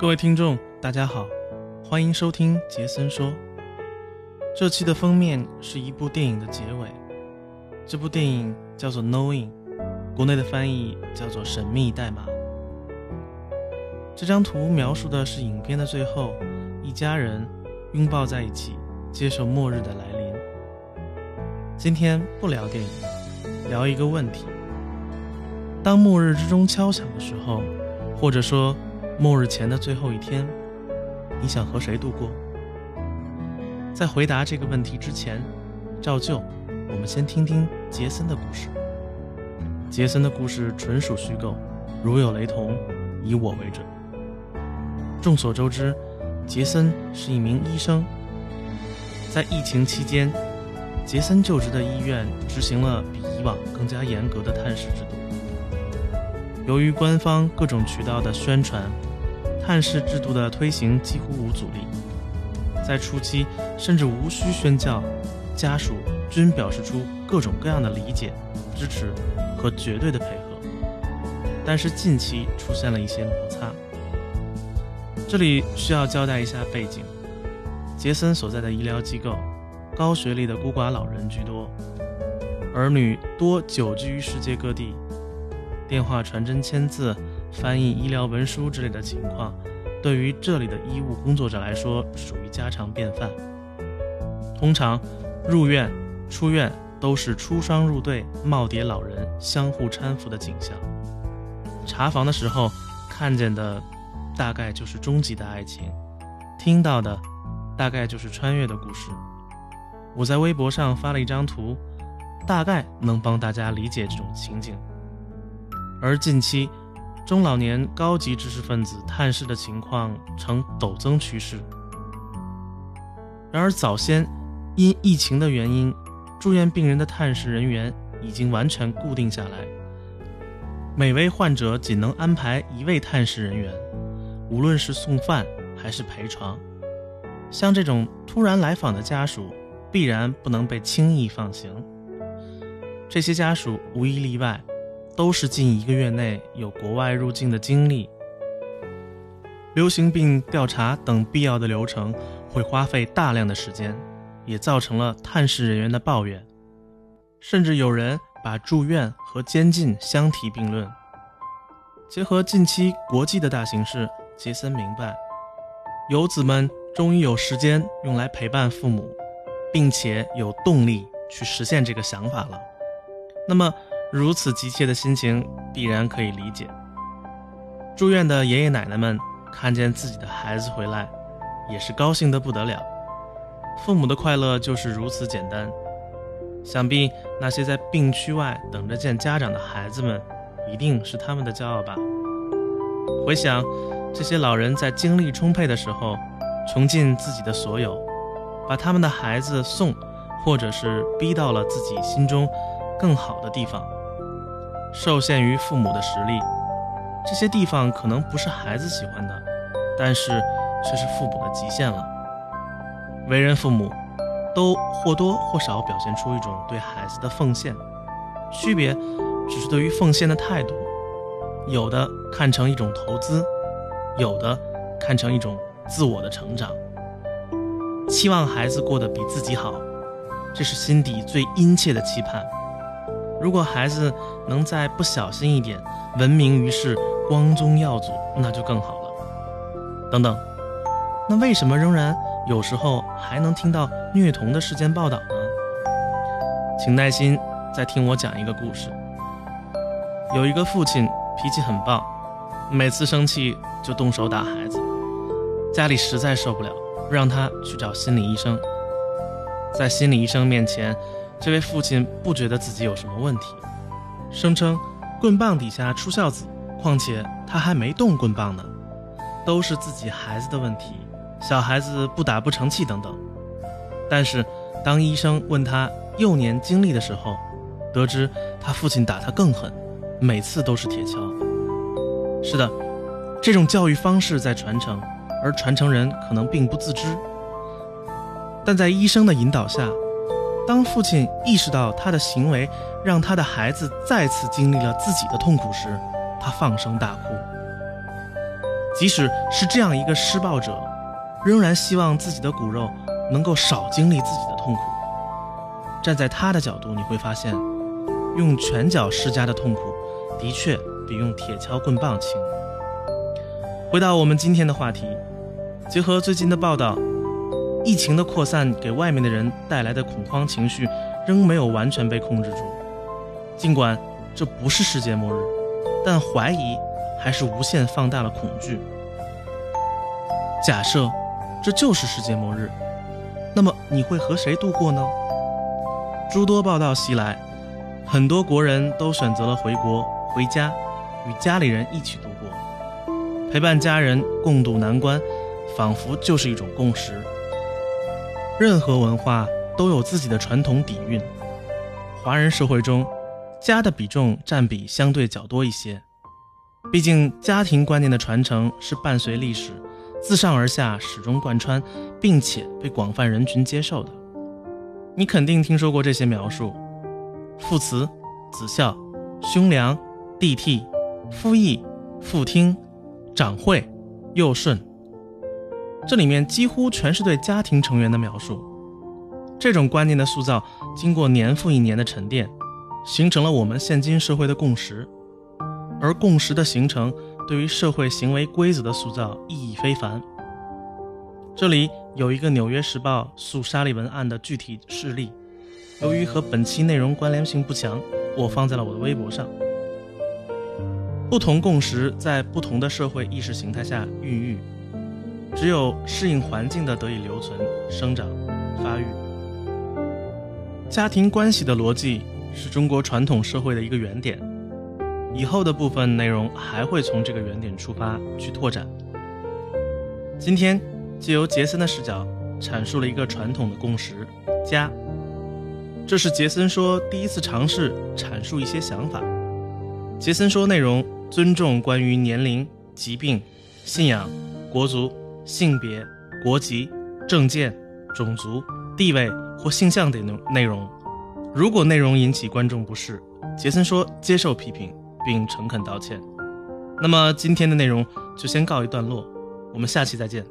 各位听众，大家好，欢迎收听杰森说。这期的封面是一部电影的结尾，这部电影叫做《Knowing》，国内的翻译叫做《神秘代码》。这张图描述的是影片的最后，一家人拥抱在一起，接受末日的来临。今天不聊电影，聊一个问题：当末日之钟敲响的时候，或者说末日前的最后一天，你想和谁度过？在回答这个问题之前，照旧，我们先听听杰森的故事。杰森的故事纯属虚构，如有雷同，以我为准。众所周知，杰森是一名医生。在疫情期间，杰森就职的医院执行了比以往更加严格的探视制度。由于官方各种渠道的宣传，探视制度的推行几乎无阻力。在初期，甚至无需宣教，家属均表示出各种各样的理解、支持和绝对的配合。但是近期出现了一些摩擦。这里需要交代一下背景：杰森所在的医疗机构，高学历的孤寡老人居多，儿女多久居于世界各地，电话传真、签字、翻译医疗文书之类的情况。对于这里的医务工作者来说，属于家常便饭。通常，入院、出院都是出双入对、耄耋老人相互搀扶的景象。查房的时候看见的，大概就是终极的爱情；听到的，大概就是穿越的故事。我在微博上发了一张图，大概能帮大家理解这种情景。而近期。中老年高级知识分子探视的情况呈陡增趋势。然而，早先因疫情的原因，住院病人的探视人员已经完全固定下来，每位患者仅能安排一位探视人员，无论是送饭还是陪床。像这种突然来访的家属，必然不能被轻易放行。这些家属无一例外。都是近一个月内有国外入境的经历，流行病调查等必要的流程会花费大量的时间，也造成了探视人员的抱怨，甚至有人把住院和监禁相提并论。结合近期国际的大形势，杰森明白，游子们终于有时间用来陪伴父母，并且有动力去实现这个想法了。那么。如此急切的心情，必然可以理解。住院的爷爷奶奶们看见自己的孩子回来，也是高兴得不得了。父母的快乐就是如此简单。想必那些在病区外等着见家长的孩子们，一定是他们的骄傲吧。回想这些老人在精力充沛的时候，穷尽自己的所有，把他们的孩子送，或者是逼到了自己心中更好的地方。受限于父母的实力，这些地方可能不是孩子喜欢的，但是却是父母的极限了。为人父母，都或多或少表现出一种对孩子的奉献，区别只是对于奉献的态度。有的看成一种投资，有的看成一种自我的成长。期望孩子过得比自己好，这是心底最殷切的期盼。如果孩子能再不小心一点，闻名于世，光宗耀祖，那就更好了。等等，那为什么仍然有时候还能听到虐童的事件报道呢？请耐心再听我讲一个故事。有一个父亲脾气很暴，每次生气就动手打孩子，家里实在受不了，让他去找心理医生。在心理医生面前。这位父亲不觉得自己有什么问题，声称棍棒底下出孝子，况且他还没动棍棒呢，都是自己孩子的问题，小孩子不打不成器等等。但是当医生问他幼年经历的时候，得知他父亲打他更狠，每次都是铁锹。是的，这种教育方式在传承，而传承人可能并不自知，但在医生的引导下。当父亲意识到他的行为让他的孩子再次经历了自己的痛苦时，他放声大哭。即使是这样一个施暴者，仍然希望自己的骨肉能够少经历自己的痛苦。站在他的角度，你会发现，用拳脚施加的痛苦，的确比用铁锹棍棒轻。回到我们今天的话题，结合最近的报道，疫情的扩散给外面的人带来的恐慌情绪，仍没有完全被控制住。尽管这不是世界末日，但怀疑还是无限放大了恐惧。假设这就是世界末日，那么你会和谁度过呢？诸多报道袭来，很多国人都选择了回国回家，与家里人一起度过，陪伴家人共度难关，仿佛就是一种共识。任何文化都有自己的传统底蕴，华人社会中，家的比重占比相对较多一些。毕竟，家庭观念的传承是伴随历史，自上而下始终贯穿，并且被广泛人群接受的。你肯定听说过这些描述：父慈、子孝、兄良、弟悌、夫义、父听、长惠、幼顺。这里面几乎全是对家庭成员的描述。这种观念的塑造，经过年复一年的沉淀，形成了我们现今社会的共识。而共识的形成，对于社会行为规则的塑造意义非凡。这里有一个《纽约时报》诉沙利文案的具体事例，由于和本期内容关联性不强，我放在了我的微博上。不同共识在不同的社会意识形态下孕育，只有适应环境的得以留存、生长、发育。家庭关系的逻辑是中国传统社会的一个原点，以后的部分内容还会从这个原点出发去拓展。今天。借由杰森的视角阐述了一个传统的共识——家。这是杰森说第一次尝试阐述一些想法。杰森说内容尊重关于年龄、疾病、信仰、国足、性别、国籍、证件、种族、地位或性向等内容。如果内容引起观众不适，杰森说接受批评并诚恳道歉。那么今天的内容就先告一段落，我们下期再见。